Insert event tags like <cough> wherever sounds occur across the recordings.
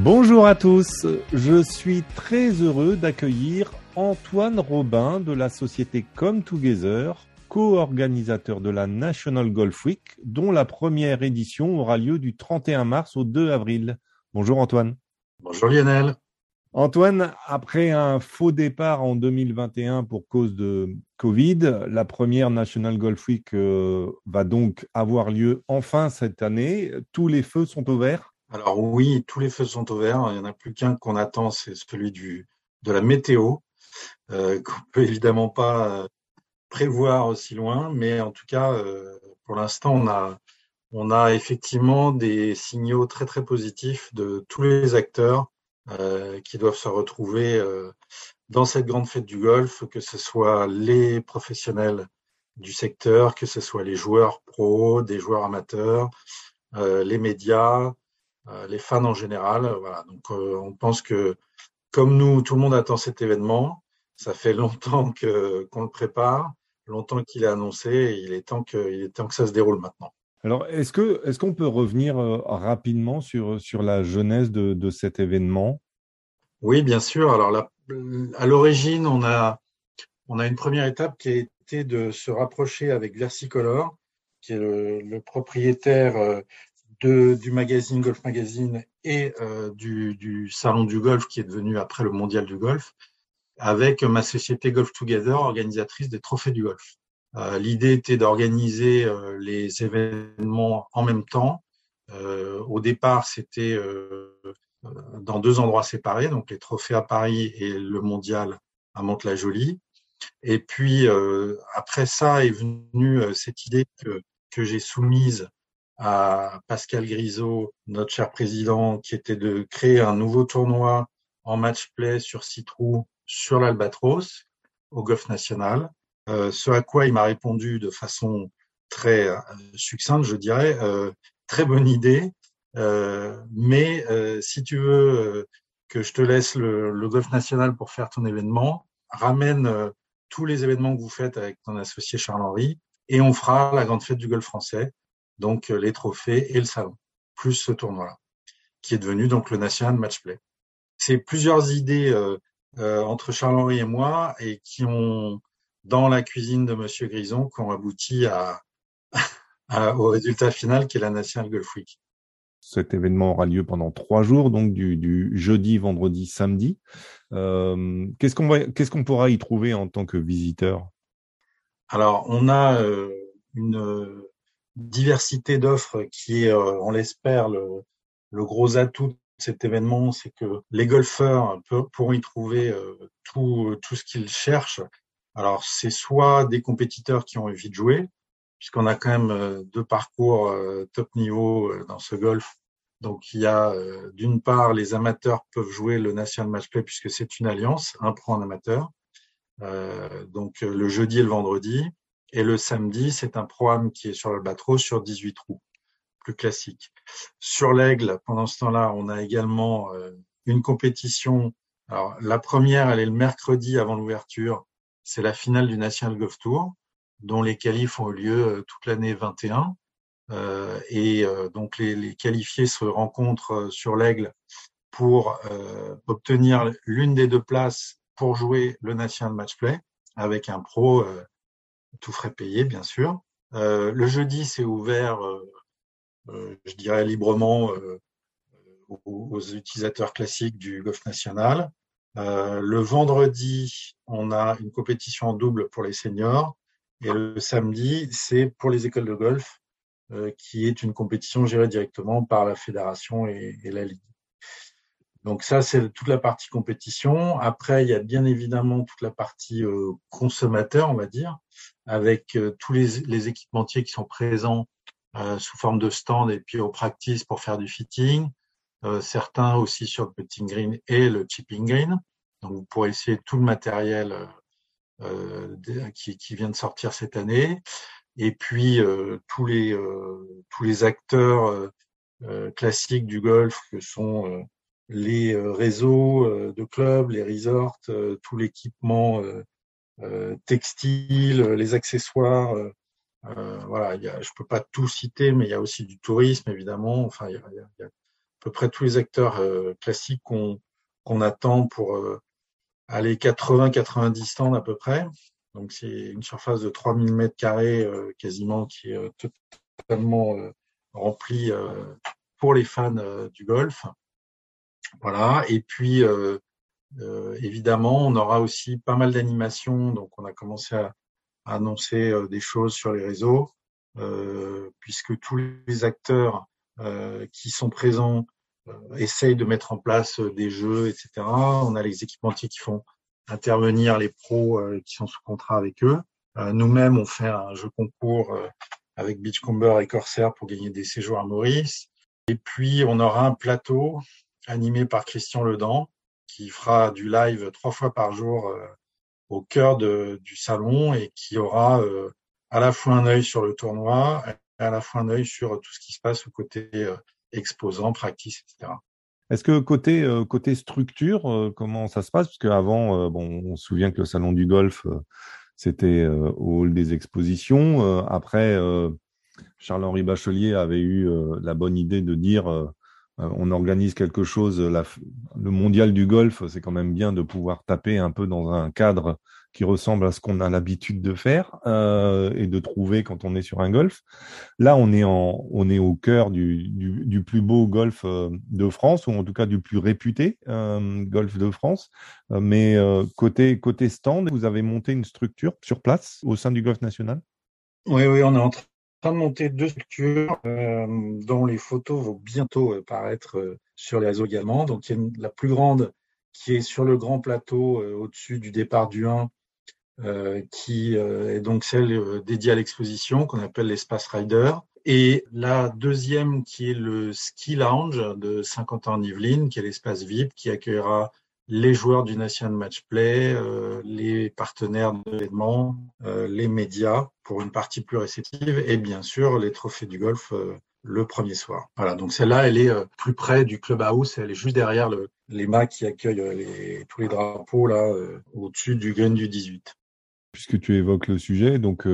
Bonjour à tous, je suis très heureux d'accueillir Antoine Robin de la société Come Together, co-organisateur de la National Golf Week, dont la première édition aura lieu du 31 mars au 2 avril. Bonjour Antoine. Bonjour Lionel. Antoine, après un faux départ en 2021 pour cause de Covid, la première National Golf Week euh, va donc avoir lieu enfin cette année. Tous les feux sont ouverts Alors oui, tous les feux sont ouverts. Il n'y en a plus qu'un qu'on attend, c'est celui du, de la météo, euh, <laughs> qu'on peut évidemment pas euh, prévoir aussi loin, mais en tout cas, euh, pour l'instant, on a, on a effectivement des signaux très très positifs de tous les acteurs euh, qui doivent se retrouver dans cette grande fête du golf, que ce soit les professionnels du secteur, que ce soit les joueurs pros, des joueurs amateurs, les médias, les fans en général. Voilà. Donc on pense que comme nous, tout le monde attend cet événement. Ça fait <laughs> longtemps que qu'on le prépare, longtemps qu'il est annoncé, et il est temps que il est temps que ça se déroule maintenant. Alors, est-ce que est-ce qu'on peut revenir euh, rapidement sur sur la genèse de, de cet événement? Oui, bien sûr. Alors, la, à l'origine, on a on a une première étape qui a été de se rapprocher avec Versicolor, qui est le, le propriétaire euh, de, du magazine Golf Magazine et euh, du, du salon du golf qui est devenu après le mondial du golf, avec ma société Golf Together, organisatrice des trophées du golf. Euh, L'idée était d'organiser euh, les événements en même temps. Euh, au départ, c'était euh, dans deux endroits séparés, donc les trophées à Paris et le mondial à Mantes-la-Jolie. Et puis après ça est venue cette idée que, que j'ai soumise à Pascal Grisot, notre cher président, qui était de créer un nouveau tournoi en match play sur six trous sur l'Albatros au Golf National. Euh, ce à quoi il m'a répondu de façon très euh, succincte, je dirais, euh, très bonne idée, euh, mais euh, si tu veux que je te laisse le, le, Golf National pour faire ton événement, ramène tous les événements que vous faites avec ton associé Charles-Henri et on fera la grande fête du golf français, donc les trophées et le salon, plus ce tournoi-là, qui est devenu donc le National Matchplay. C'est plusieurs idées euh, entre Charles-Henri et moi et qui ont dans la cuisine de Monsieur Grison qu'on aboutit à, <laughs> à, au résultat final qui est la National Golf Week. Cet événement aura lieu pendant trois jours, donc du, du jeudi, vendredi, samedi. Euh, qu'est-ce qu'on va, qu'est-ce qu'on pourra y trouver en tant que visiteur? Alors, on a euh, une diversité d'offres qui est, euh, on l'espère, le, le, gros atout de cet événement, c'est que les golfeurs pourront y trouver euh, tout, tout ce qu'ils cherchent alors, c'est soit des compétiteurs qui ont envie de jouer, puisqu'on a quand même euh, deux parcours euh, top niveau euh, dans ce golf. Donc, il y a d'une part, les amateurs peuvent jouer le National Match Play puisque c'est une alliance, un pro en amateur. donc, le jeudi et le vendredi. Et le samedi, c'est un programme qui est sur l'Albatros sur 18 trous, plus classique. Sur l'Aigle, pendant ce temps-là, on a également une compétition. Alors, la première, elle est le mercredi avant l'ouverture c'est la finale du National Golf Tour, dont les qualifs ont eu lieu euh, toute l'année 21. Euh, et euh, donc les, qualifiés se rencontrent euh, sur l'Aigle pour euh, obtenir l'une des deux places pour jouer le National Match Play avec un pro tout frais payé, bien sûr. le jeudi, c'est ouvert, je dirais librement, aux, utilisateurs classiques du golf national. Euh, le vendredi, on a une compétition en double pour les seniors. Et le samedi, c'est pour les écoles de golf, euh, qui est une compétition gérée directement par la fédération et, et la ligue. Donc ça, c'est toute la partie compétition. Après, il y a bien évidemment toute la partie euh, consommateur, on va dire, avec euh, tous les, les, équipementiers qui sont présents euh, sous forme de stand et puis au practice pour faire du fitting. Euh, certains aussi sur le putting green et le chipping green. Donc vous pourrez essayer tout le matériel qui, qui, vient de sortir cette année. Et puis tous les tous les acteurs classiques du golf que sont les réseaux de clubs, les resorts, tout l'équipement textile, les accessoires. voilà, il y je peux pas tout citer, mais il y a aussi du tourisme évidemment. Enfin, il y a, à peu près tous les acteurs classiques qu'on qu'on attend pour euh, aller 80-90 stands à peu près. Donc c'est une surface de 3000 mètres carrés euh, quasiment qui est euh, totalement remplie pour les fans du golf. Voilà. Et puis évidemment, on aura aussi pas mal d'animations. Donc on a commencé à, annoncer des choses sur les réseaux, puisque tous les acteurs qui sont présents euh, essaye de mettre en place euh, des jeux, etc. On a les équipementiers qui font intervenir les pros euh, qui sont sous contrat avec eux. Nous-mêmes, on fait un jeu concours avec Beachcomber et Corsair pour gagner des séjours à Maurice. Et puis, on aura un plateau animé par Christian Ledan qui fera du live trois fois par jour au cœur du salon et qui aura à la fois un œil sur le tournoi et à la fois un œil sur tout ce qui se passe au côté exposants, practice, etc. Est-ce que côté euh, côté structure, euh, comment ça se passe? Parce qu'avant, euh, bon, on se souvient que le salon du golf, c'était au hall des expositions. après, Charles-Henri Bachelier avait eu la bonne idée de dire on organise quelque chose. le mondial du golf, c'est quand même bien de pouvoir taper un peu dans un cadre qui ressemble à ce qu'on a l'habitude de faire euh, et de trouver quand on est sur un golf. Là, on est au cœur du, plus beau golf euh, de France ou en tout cas du plus réputé euh, golf de France. Euh, mais euh, côté côté stand, vous avez monté une structure sur place au sein du golf national? Oui, oui, on est en train de monter deux structures dont les photos vont bientôt paraître sur les réseaux également. Donc, il y a la plus grande qui est sur le grand plateau au-dessus du départ du 1 euh, qui euh, est donc celle euh, dédiée à l'exposition qu'on appelle l'espace Rider. Et la deuxième qui est le Ski Lounge de 50 ans en Yvelines, qui est l'espace VIP, qui accueillera les joueurs du National Match Play, euh, les partenaires de l'événement, euh, les médias pour une partie plus réceptive et bien sûr les trophées du golf euh, le premier soir. Voilà, donc celle-là, elle est plus près du clubhouse, elle est juste derrière le, les mâts qui accueillent tous les drapeaux là au-dessus du green du 18 puisque tu évoques le sujet, donc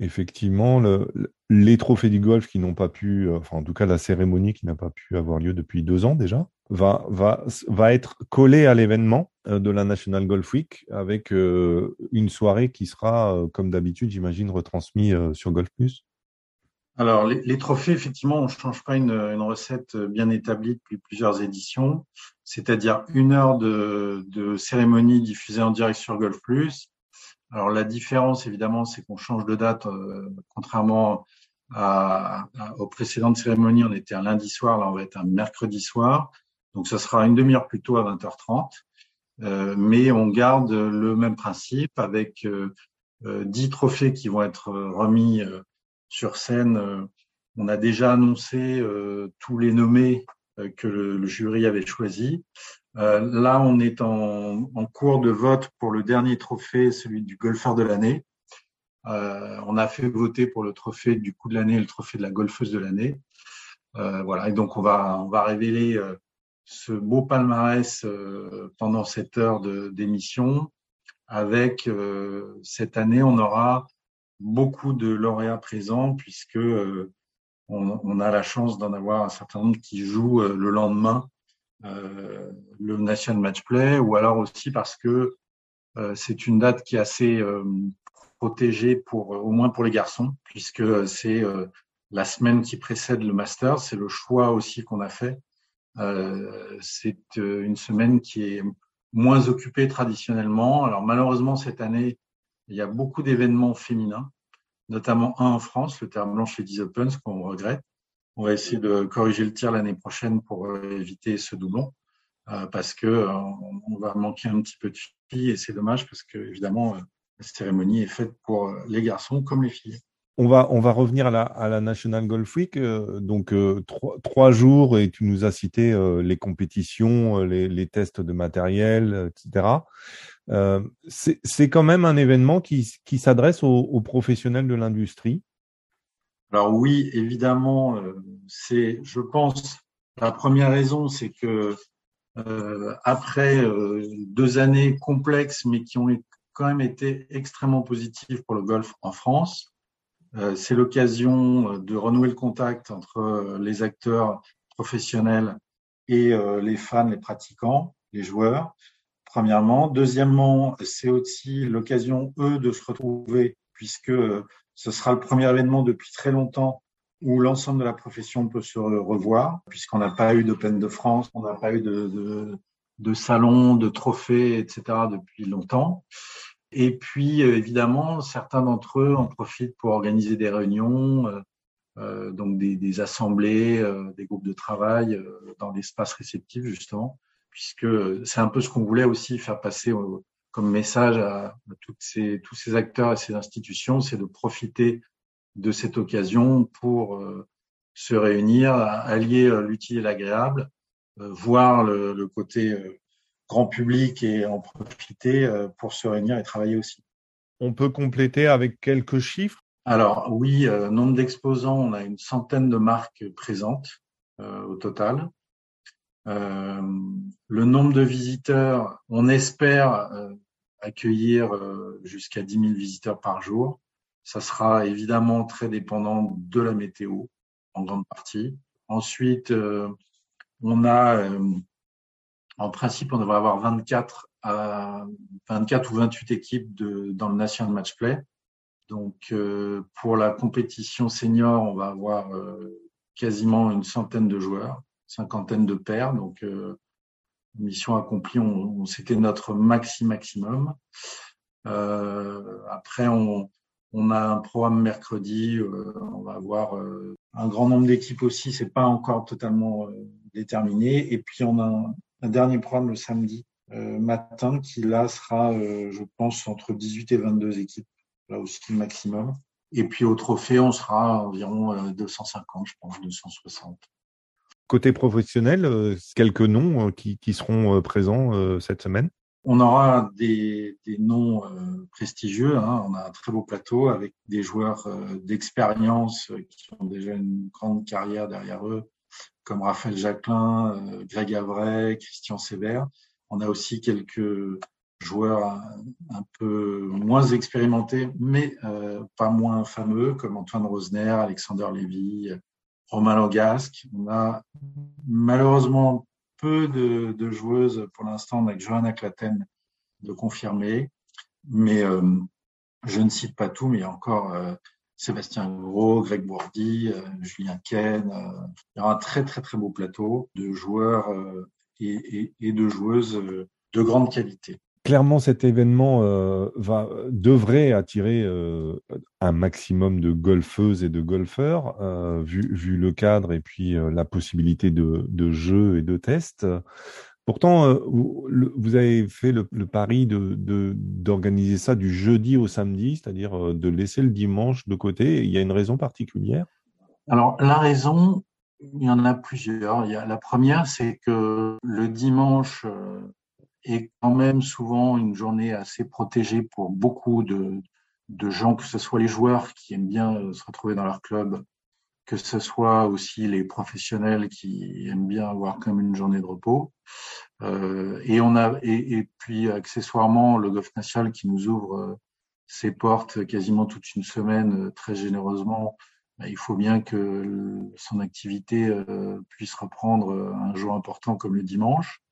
effectivement, le, les trophées du golf qui n'ont pas pu, enfin en tout cas la cérémonie qui n'a pas pu avoir lieu depuis deux ans déjà, va, va, va être collée à l'événement euh, de la National Golf Week avec une soirée qui sera, comme d'habitude, j'imagine, retransmise sur Golf Plus. Alors, les, trophées, effectivement, on ne change pas une, recette bien établie depuis plusieurs éditions, c'est-à-dire une heure de, de, cérémonie diffusée en direct sur Golf Plus, alors la différence, évidemment, c'est qu'on change de date, euh, contrairement à, aux précédentes cérémonies, on était un lundi soir, là on va être un mercredi soir, donc ça sera une demi-heure plus tôt à 20h30, euh, mais on garde le même principe avec euh, 10 euh, trophées qui vont être remis euh, sur scène. On a déjà annoncé tous les nommés que le, jury avait choisis. Là, on est en, en, cours de vote pour le dernier trophée, celui du golfeur de l'année. Euh, on a fait voter pour le trophée du coup de l'année et le trophée de la golfeuse de l'année. Euh, voilà, et donc on va on va révéler euh, ce beau palmarès euh, pendant cette heure d'émission. Avec cette année, on aura beaucoup de lauréats présents puisque on, on, a la chance d'en avoir un certain nombre qui jouent le lendemain euh, le National Match Play, ou alors aussi parce que euh, c'est une date qui est assez euh, protégée pour au moins pour les garçons, puisque c'est la semaine qui précède le master. C'est le choix aussi qu'on a fait. Euh, c'est une semaine qui est moins occupée traditionnellement. Alors malheureusement cette année, il y a beaucoup d'événements féminins, notamment un en France, le terme blanche et 10 Open, ce qu'on regrette. On va essayer de corriger le tir l'année prochaine pour euh, éviter ce doublon. Euh, parce que euh, on va manquer un petit peu de filles et c'est dommage parce que évidemment la cérémonie est faite pour les garçons comme les filles. On va, on va revenir à la, à la National Golf Week. donc, trois, trois, jours et tu nous as cité les compétitions, les, tests de matériel, etc. Euh, c'est quand même un événement qui, qui s'adresse aux, professionnels de l'industrie. Alors oui, évidemment, euh, c'est, je pense, la première raison, c'est que euh, après euh, deux années complexes, mais qui ont quand même été extrêmement positives pour le golf en France, euh, c'est l'occasion de renouer le contact entre les acteurs professionnels et les fans, les pratiquants, les joueurs. Premièrement. Deuxièmement, c'est aussi l'occasion, eux, de se retrouver, puisque ce sera le premier événement depuis très longtemps où l'ensemble de la profession peut se revoir, puisqu'on n'a pas eu d'Open de France, on n'a pas eu de, de, de salon, de trophées, etc. depuis longtemps. Et puis, euh, évidemment, certains d'entre eux en profitent pour organiser des réunions, euh, euh donc des, des assemblées, euh, des groupes de travail euh, dans l'espace réceptif, justement, puisque c'est un peu ce qu'on voulait aussi faire passer comme message à, toutes ces, tous ces acteurs et ces institutions, c'est de profiter de cette occasion pour euh, se réunir, allier euh, l'utile et l'agréable, euh, voir le, côté grand public et en profiter pour se réunir et travailler aussi. On peut compléter avec quelques chiffres? Alors oui, nombre d'exposants, on a une centaine de marques présentes au total. le nombre de visiteurs, on espère accueillir jusqu'à 10 000 visiteurs par jour. Ça sera évidemment très dépendant de la météo en grande partie. Ensuite, euh, on a, euh, en principe, on devrait avoir 24 à 24 ou 28 équipes dans le National Match Play. Donc, euh, pour la compétition senior, on va avoir quasiment une centaine de joueurs, cinquantaine de paires. Donc, mission accomplie, on, c'était notre maxi maximum. après, on, on a un programme mercredi, euh, on va avoir euh, un grand nombre d'équipes aussi, c'est pas encore totalement euh, déterminé. Et puis on a un, dernier programme le samedi matin qui là sera, je pense, entre 18 et 22 équipes, là aussi le maximum. Et puis au trophée, on sera environ 250, je pense, 260. Côté professionnel, quelques noms qui, qui seront présents cette semaine? On aura des, des noms euh, prestigieux. Hein. On a un très beau plateau avec des joueurs euh, d'expérience euh, qui ont déjà une grande carrière derrière eux, comme Raphaël Jacquelin, Greg Avray, Christian Sévère. On a aussi quelques joueurs un, peu moins expérimentés, mais pas moins fameux, comme Antoine Rosner, Alexander Lévy, Romain Logasque. On a malheureusement peu de, joueuses pour l'instant avec Johanna Claten de confirmer, mais euh, je ne cite pas tout, mais il y a encore euh, Sébastien Gros, Greg Bourdi, euh, Julien Ken. il y aura un très très très beau plateau de joueurs et, et, de joueuses de grande qualité clairement, cet événement euh, va, devrait attirer euh, un maximum de golfeuses et de golfeurs, euh, vu, le cadre et puis la possibilité de jeux et de tests. Pourtant, vous, vous, avez fait le, pari d'organiser ça du jeudi au samedi, c'est-à-dire de laisser le dimanche de côté. Il y a une raison particulière? Alors, la raison, il y en a plusieurs. La première, c'est que le dimanche, est quand même souvent une journée assez protégée pour beaucoup de, de gens, que ce soit les joueurs qui aiment bien euh, se retrouver dans leur club, que ce soit aussi les professionnels qui aiment bien avoir même une journée de repos. Euh, et on a et, puis accessoirement le Golf National qui nous ouvre euh, ses portes quasiment toute une semaine euh, très généreusement. Bah, il faut bien que son activité puisse reprendre un jour important comme le dimanche.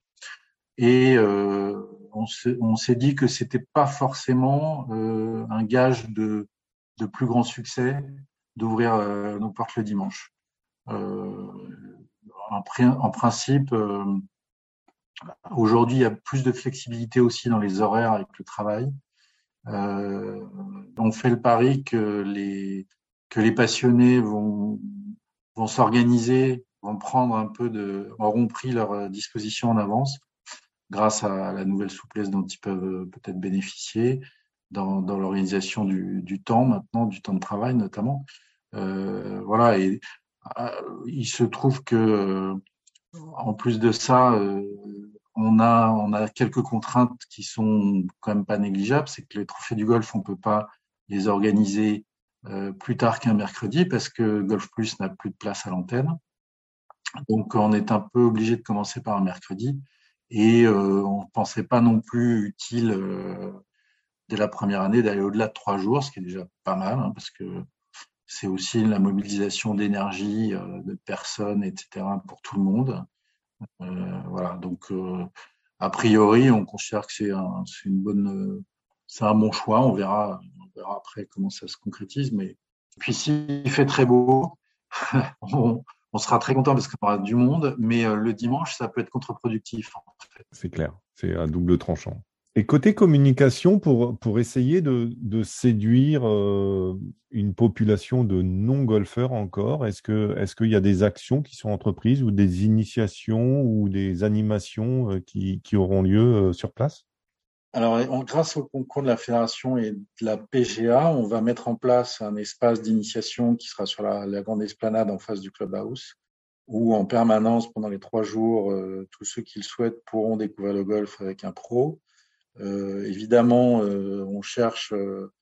Et on s'est dit que c'était pas forcément un gage de, de, plus grand succès d'ouvrir euh, nos portes le dimanche. Euh, en, principe, euh, aujourd'hui, il y a plus de flexibilité aussi dans les horaires avec le travail. on fait le pari que les que les passionnés vont vont s'organiser, vont prendre un peu de, auront pris leur disposition en avance grâce à la nouvelle souplesse dont ils peuvent peut-être bénéficier dans, dans l'organisation du, du, temps maintenant, du temps de travail notamment. Euh, voilà, et euh, il se trouve que en plus de ça, euh, on a, on a quelques contraintes qui sont quand même pas négligeables. C'est que les trophées du golf, on peut pas les organiser euh, plus tard qu'un mercredi parce que Golf Plus n'a plus de place à l'antenne. Donc, on est un peu obligé de commencer par un mercredi. Et euh, on ne pensait pas non plus utile euh, dès la première année d'aller au-delà de trois jours, ce qui est déjà pas mal, hein, parce que c'est aussi la mobilisation d'énergie, euh, de personnes, etc. pour tout le monde. Euh, voilà, donc euh, a priori, on considère que c'est un, une bonne, c'est un bon choix. On verra, on verra après comment ça se concrétise. Mais puis s'il fait très beau, <laughs> on, sera très content parce qu'on aura du monde. Mais le dimanche, ça peut être contre-productif. C'est clair, c'est un double tranchant. Et côté communication, pour, pour essayer de, de séduire euh, une population de non-golfeurs encore, est-ce que est-ce qu'il y a des actions qui sont entreprises ou des initiations ou des animations euh, qui, qui auront lieu euh, sur place? Alors, grâce au concours de la fédération et de la PGA, on va mettre en place un espace d'initiation qui sera sur la, la, grande esplanade en face du clubhouse, où en permanence, pendant les trois jours, tous ceux qui le souhaitent pourront découvrir le golf avec un pro. Euh, évidemment, euh, on cherche euh,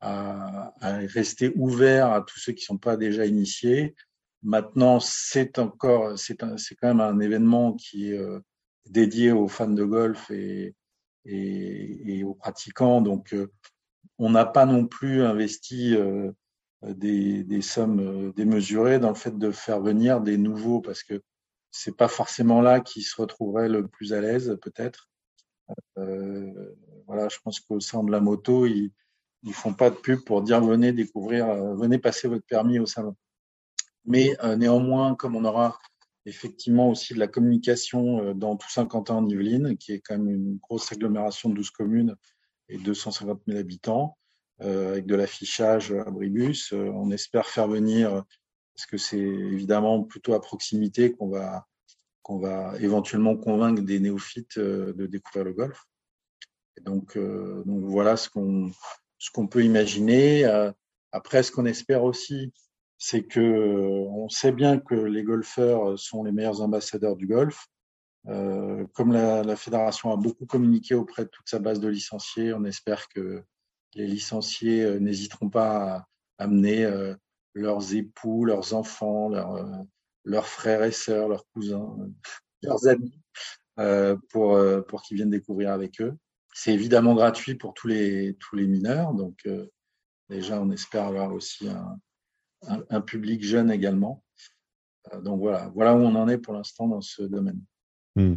à, rester ouvert à tous ceux qui ne sont pas déjà initiés. Maintenant, c'est encore, c'est quand même un événement qui est dédié aux fans de golf et, et, et aux pratiquants. Donc, on n'a pas non plus investi des, des, sommes démesurées dans le fait de faire venir des nouveaux parce que c'est pas forcément là qu'ils se retrouveraient le plus à l'aise, peut-être. Euh, voilà, je pense qu'au sein de la moto, ils ne font pas de pub pour dire venez découvrir, euh, venez passer votre permis au salon. Mais euh, néanmoins, comme on aura effectivement aussi de la communication dans tout Saint-Quentin en Yvelines, qui est quand même une grosse agglomération de 12 communes et 250 000 habitants, avec de l'affichage à Bribus. on espère faire venir, parce que c'est évidemment plutôt à proximité qu'on va qu'on va éventuellement convaincre des néophytes euh, de découvrir le golf. Et donc, euh, voilà ce qu'on peut imaginer. Euh, après, ce qu'on espère aussi, c'est que on sait bien que les golfeurs sont les meilleurs ambassadeurs du golf. Comme la, fédération a beaucoup communiqué auprès de toute sa base de licenciés, on espère que les licenciés n'hésiteront pas à amener leurs époux, leurs enfants, leurs, leurs frères et sœurs, leurs cousins, leurs amis, euh, pour, euh, pour qu'ils viennent découvrir avec eux. C'est évidemment gratuit pour tous les, tous les mineurs, donc euh, déjà on espère avoir aussi un, un, public jeune également. Euh, donc voilà, voilà où on en est pour l'instant dans ce domaine. Hmm.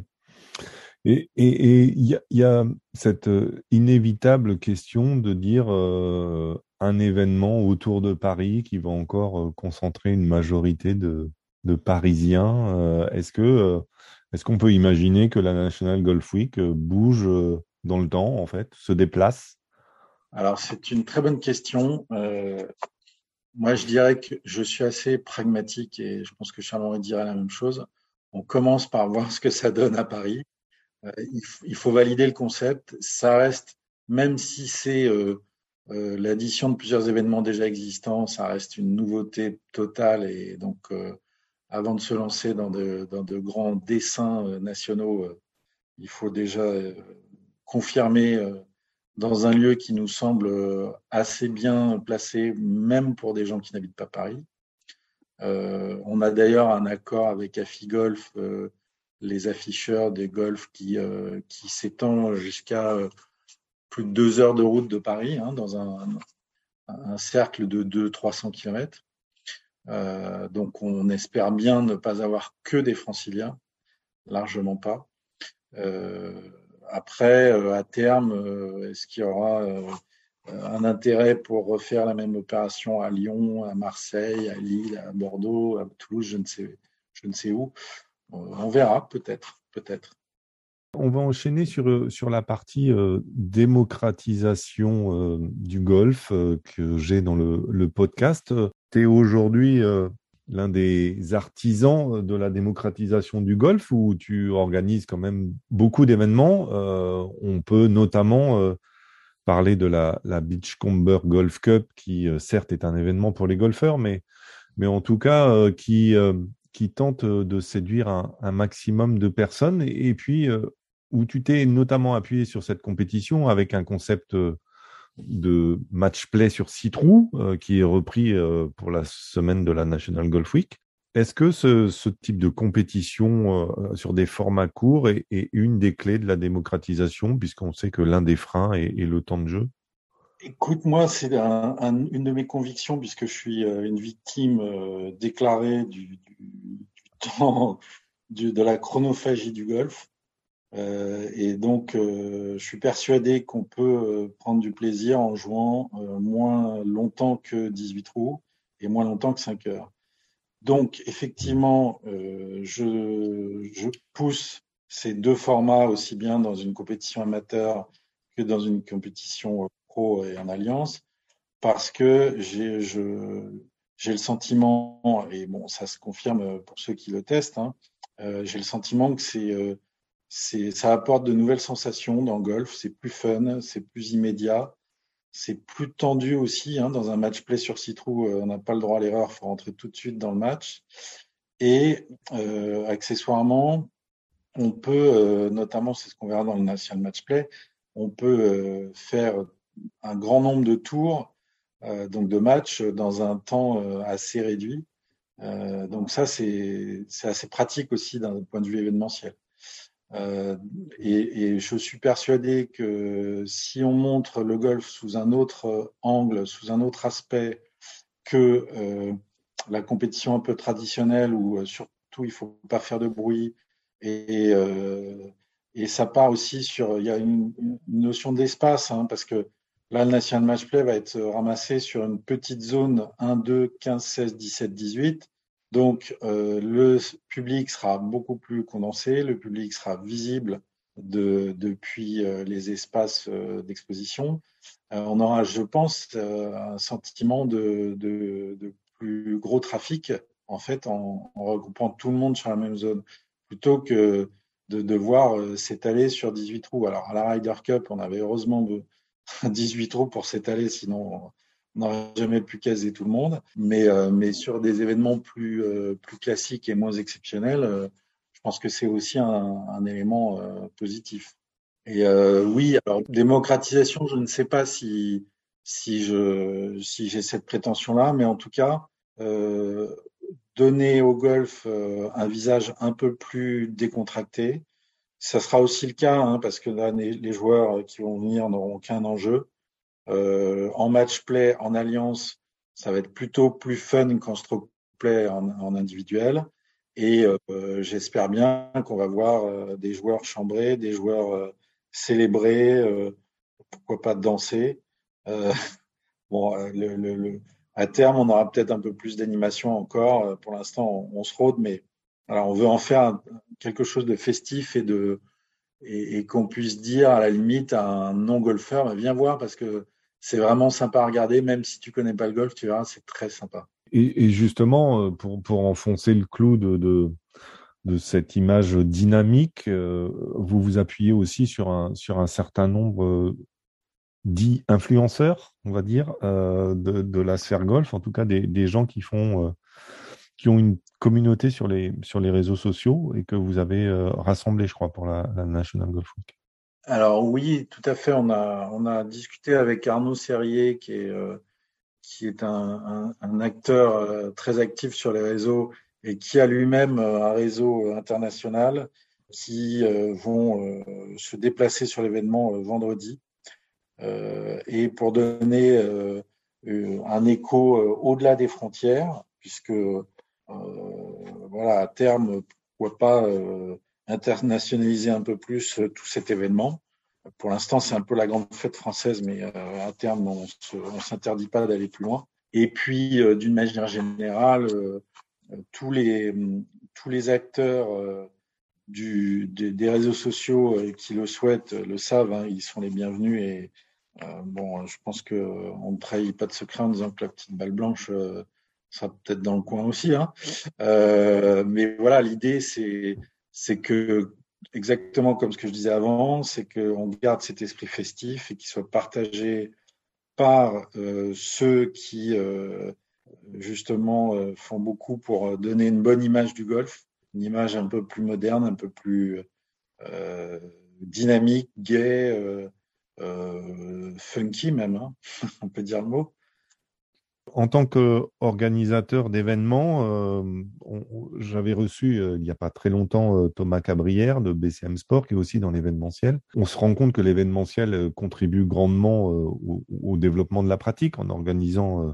Et il y, a, cette inévitable question de dire euh, un événement autour de Paris qui va encore concentrer une majorité de, de Parisiens. Euh, est-ce que euh, est-ce qu'on peut imaginer que la National Golf Week euh, bouge dans le temps, en fait, se déplace? Alors, c'est une très bonne question. Moi, je dirais que je suis assez pragmatique et je pense que Charles-Henri dirait la même chose. On commence par <laughs> voir ce que ça donne à Paris. Il, faut valider le concept. Ça reste, même si c'est l'addition de plusieurs événements déjà existants, ça reste une nouveauté totale et donc avant de se lancer dans de, grands dessins euh, nationaux, euh, il faut déjà euh, confirmer dans un lieu qui nous semble assez bien placé, même pour des gens qui n'habitent pas Paris. On a d'ailleurs un accord avec Afigolf, euh, les afficheurs des golf qui, euh, qui s'étend jusqu'à plus de deux heures de route de Paris, hein, dans un, un cercle de 200-300 km. Euh, donc on espère bien ne pas avoir que des franciliens, largement pas. Euh, après, euh, à terme, est-ce qu'il y aura un intérêt pour refaire la même opération à Lyon, à Marseille, à Lille, à Bordeaux, à Toulouse, je ne sais, où. On verra, peut-être, peut-être. On va enchaîner sur, sur la partie démocratisation du golf que j'ai dans le podcast. Tu es aujourd'hui l'un des artisans de la démocratisation du golf où tu organises quand même beaucoup d'événements. on peut notamment parler de la, la Beachcomber Golf Cup qui certes est un événement pour les golfeurs, mais, mais en tout cas qui qui tente de séduire un, un maximum de personnes. Et, et puis, où tu t'es notamment appuyé sur cette compétition avec un concept de match play sur six trous qui est repris pour la semaine de la National Golf Week. Est-ce que ce, type de compétition sur des formats courts est, une des clés de la démocratisation, puisqu'on sait que l'un des freins est, le temps de jeu? Écoute, moi, c'est une de mes convictions, puisque je suis une victime déclarée du, temps de la chronophagie du golf. Et donc, je suis persuadé qu'on peut prendre du plaisir en jouant moins longtemps que 18 trous et moins longtemps que 5 heures. Donc, effectivement, euh, je, je, pousse ces deux formats aussi bien dans une compétition amateur que dans une compétition pro et en alliance, parce que j'ai le sentiment, et bon, ça se confirme pour ceux qui le testent, hein, euh, j'ai le sentiment que euh, c'est ça apporte de nouvelles sensations dans le golf, c'est plus fun, c'est plus immédiat, c'est plus tendu aussi. Hein, dans un match play sur six euh, on n'a pas le droit à l'erreur, faut rentrer tout de suite dans le match. Et euh, accessoirement, on peut, euh, notamment, c'est ce qu'on verra dans le National Match Play, on peut faire un grand nombre de tours, donc de matchs, dans un temps assez réduit. donc ça, c'est assez pratique aussi d'un point de vue événementiel. Euh, et, je suis persuadé que si on montre le golf sous un autre angle, sous un autre aspect que euh, la compétition un peu traditionnelle où euh, surtout il faut pas faire de bruit et, ça part aussi sur il y a une, une notion d'espace hein, parce que là le National Match Play va être ramassé sur une petite zone 1, 2, 15, 16, 17, 18 donc, euh, le public sera beaucoup plus condensé, le public sera visible de, depuis euh, les espaces euh, d'exposition. on aura, je pense, un sentiment de, plus gros trafic, en fait, en, en, regroupant tout le monde sur la même zone, plutôt que de devoir s'étaler sur 18 trous. Alors, à la Ryder Cup, on avait heureusement de 18 <laughs> trous pour s'étaler, sinon on n'aurait jamais pu caser tout le monde, mais, euh, mais sur des événements plus, euh, plus classiques et moins exceptionnels, euh, je pense que c'est aussi un, un élément positif. Et oui, alors démocratisation, je ne sais pas si si je si j'ai cette prétention-là, mais en tout cas, donner au golf un visage un peu plus décontracté, ça sera aussi le cas, hein, parce que là, les joueurs qui vont venir n'auront aucun enjeu. Euh, en match play, en alliance, ça va être plutôt plus fun qu'en stroke play en, individuel. Et euh, j'espère bien qu'on va voir euh, des joueurs chambrés, des joueurs célébrés, pourquoi pas danser. <laughs> bon, à terme, on aura peut-être un peu plus d'animation encore. Pour l'instant, on, se rôde, mais alors on veut en faire quelque chose de festif et de et, et qu'on puisse dire à la limite à un non golfeur, viens voir parce que c'est vraiment sympa à regarder, même si tu connais pas le golf, tu verras, c'est très sympa. Et, justement, euh, pour, enfoncer le clou de, de, cette image dynamique, euh, vous vous appuyez aussi sur un, sur un certain nombre euh, dits influenceurs, on va dire, de, de la sphère golf, en tout cas des, des gens qui font, qui ont une communauté sur les, sur les réseaux sociaux et que vous avez rassemblé, je crois, pour la National Golf Week. Alors oui, tout à fait. On a, on a discuté avec Arnaud Serrier, qui est, euh, qui est un, acteur euh, très actif sur les réseaux et qui a lui-même euh, un réseau international qui vont se déplacer sur l'événement vendredi. et pour donner un écho au-delà des frontières, puisque voilà, à terme, pourquoi pas internationaliser un peu plus euh, tout cet événement. Pour l'instant, c'est un peu la grande fête française, mais euh, à terme, on ne s'interdit pas d'aller plus loin. Et puis, euh, d'une manière générale, tous les tous les acteurs des, réseaux sociaux qui le souhaitent le savent, hein, ils sont les bienvenus. Et bon, je pense que on ne trahit pas de secret en disant que la petite balle blanche sera peut-être dans le coin aussi. Hein. Mais voilà, l'idée c'est c'est que exactement comme ce que je disais avant, c'est qu'on garde cet esprit festif et qu'il soit partagé par euh, ceux qui euh, justement euh, font beaucoup pour donner une bonne image du golf, une image un peu plus moderne, un peu plus dynamique, gay, funky même, hein, <laughs> on peut dire le mot. En tant qu'organisateur d'événements, euh, j'avais reçu euh, il n'y a pas très longtemps euh, Thomas Cabrière de BCM Sport, qui est aussi dans l'événementiel. On se rend compte que l'événementiel contribue grandement au, développement de la pratique en organisant,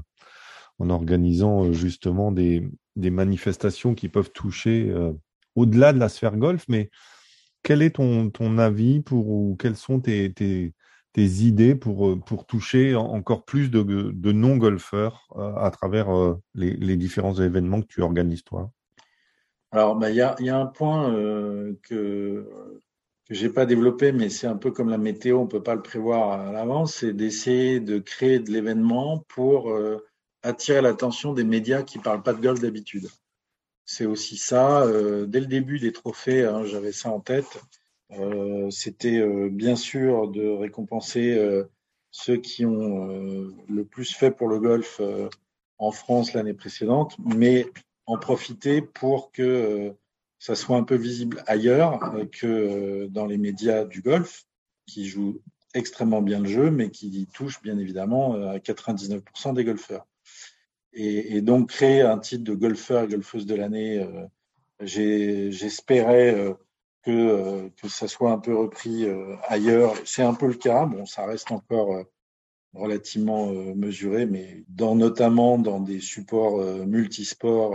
en organisant justement des, manifestations qui peuvent toucher au-delà de la sphère golf. Mais quel est ton, ton avis pour ou quels sont tes tes idées pour, euh, pour toucher encore plus de, non-golfeurs euh, à travers euh, les, différents événements que tu organises, toi? Alors, bah, il y, a, y, a, un point que que j'ai pas développé, mais c'est un peu comme la météo, on peut pas le prévoir à l'avance, c'est d'essayer de créer de l'événement pour attirer l'attention des médias qui parlent pas de golf d'habitude. C'est aussi ça. dès le début des trophées, hein, j'avais ça en tête. Euh, c'était euh, bien sûr de récompenser euh, ceux qui ont le plus fait pour le golf en France l'année précédente, mais en profiter pour que ça soit un peu visible ailleurs que dans les médias du golf, qui jouent extrêmement bien le jeu, mais qui touchent bien évidemment à 99% des golfeurs. Et, et, donc créer un titre de golfeur et golfeuse de l'année, j'espérais que, euh, que ça soit un peu repris euh, ailleurs. C'est un peu le cas. Bon, ça reste encore euh, relativement mesuré, mais dans, notamment dans des supports multisports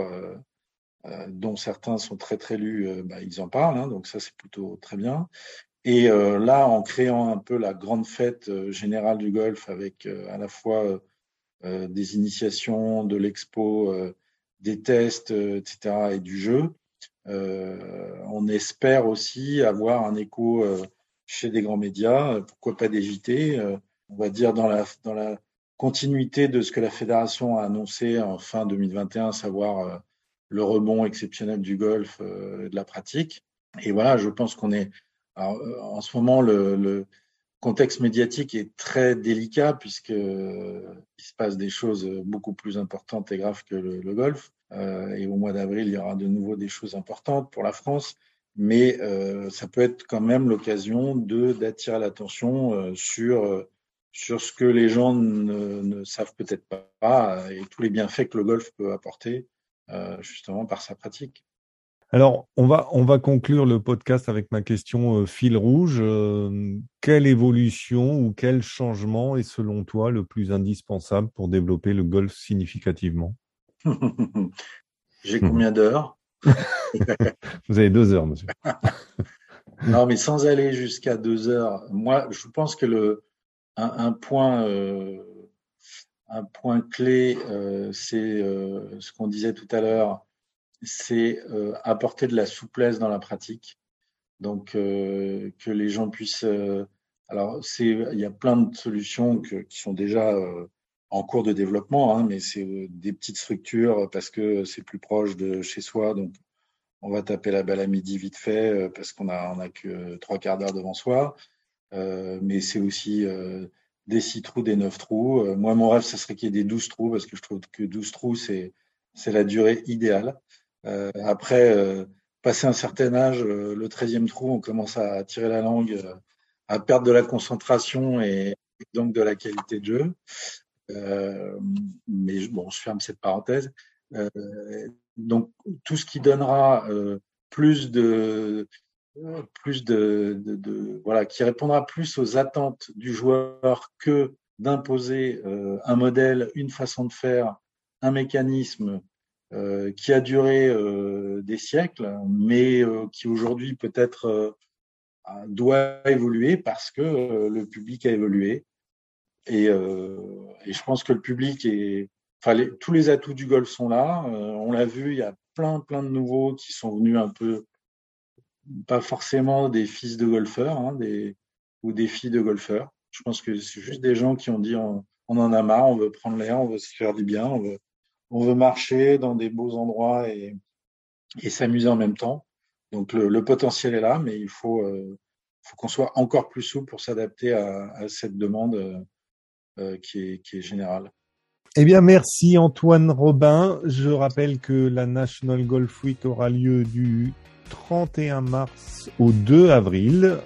dont certains sont très très lus, bah, ils en parlent, hein, donc ça c'est plutôt très bien. Et là, en créant un peu la grande fête générale du golf avec à la fois des initiations, de l'expo, des tests, etc., et du jeu, euh, on espère aussi avoir un écho euh, chez des grands médias, pourquoi pas des euh, on va dire dans la, continuité de ce que la fédération a annoncé en fin 2021, à savoir le rebond exceptionnel du golf, de la pratique. Et voilà, je pense qu'on est en ce moment le, contexte médiatique est très délicat puisque il se passe des choses beaucoup plus importantes et graves que le golf. Euh, et au mois d'avril, il y aura de nouveau des choses importantes pour la France. Mais euh, ça peut être quand même l'occasion de d'attirer l'attention euh, sur sur ce que les gens ne, savent peut-être pas et tous les bienfaits que le golf peut apporter justement par sa pratique. Alors, on va, on va conclure le podcast avec ma question fil rouge. quelle évolution ou quel changement est selon toi le plus indispensable pour développer le golf significativement? <laughs> J'ai combien d'heures <laughs> Vous avez deux heures, monsieur. <laughs> non, mais sans aller jusqu'à deux heures, moi, je pense que le un, point euh, un point clé, euh, c'est euh, ce qu'on disait tout à l'heure, c'est apporter de la souplesse dans la pratique. Donc que les gens puissent. alors, c'est il y a plein de solutions qui sont déjà en cours de développement, hein, mais c'est euh, des petites structures parce que c'est plus proche de chez soi. Donc, on va taper la balle à midi vite fait euh, parce qu'on a, on a que trois quarts d'heure devant soi. Euh, mais c'est aussi des six trous, des neuf trous. moi, mon rêve, ce serait qu'il y ait des douze trous parce que je trouve que 12 trous, c'est, c'est la durée idéale. après, passer un certain âge, le treizième trou, on commence à tirer la langue, à perdre de la concentration et donc de la qualité de jeu. Euh, mais bon, je ferme cette parenthèse. Euh, donc tout ce qui donnera euh, plus de plus de, voilà qui répondra plus aux attentes du joueur que d'imposer un modèle, une façon de faire, un mécanisme qui a duré des siècles, mais qui aujourd'hui peut-être doit évoluer parce que le public a évolué, et, euh, et, je pense que le public est, enfin, tous les atouts du golf sont là. Euh, on l'a vu, il y a plein, plein de nouveaux qui sont venus un peu, pas forcément des fils de golfeurs, hein, ou des filles de golfeurs. Je pense que c'est juste des gens qui ont dit on, en a marre, on veut prendre l'air, on veut se faire du bien, on veut, on veut marcher dans des beaux endroits et, s'amuser en même temps. Donc le, potentiel est là, mais il faut, euh, faut qu'on soit encore plus souple pour s'adapter à, cette demande qui, est, qui est général. Eh bien, merci Antoine Robin. Je rappelle que la National Golf Week aura lieu du 31 mars au 2 avril,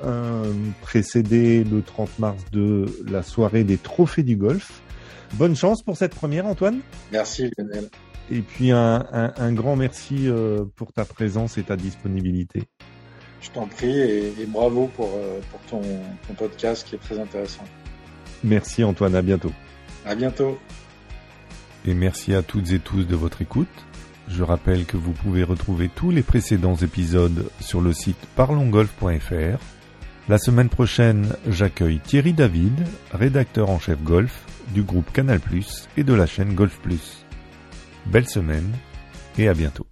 précédé le 30 mars de la soirée des trophées du golf. Bonne chance pour cette première, Antoine. Merci, Lionel. Et puis un, grand merci euh, pour ta présence et ta disponibilité. Je t'en prie et, bravo pour, euh, pour ton, ton podcast qui est très intéressant. Merci Antoine, à bientôt. À bientôt. Et merci à toutes et tous de votre écoute. Je rappelle que vous pouvez retrouver tous les précédents épisodes sur le site parlongolf.fr. La semaine prochaine, j'accueille Thierry David, rédacteur en chef golf du groupe Canal+, et de la chaîne Golf+. Belle semaine et à bientôt.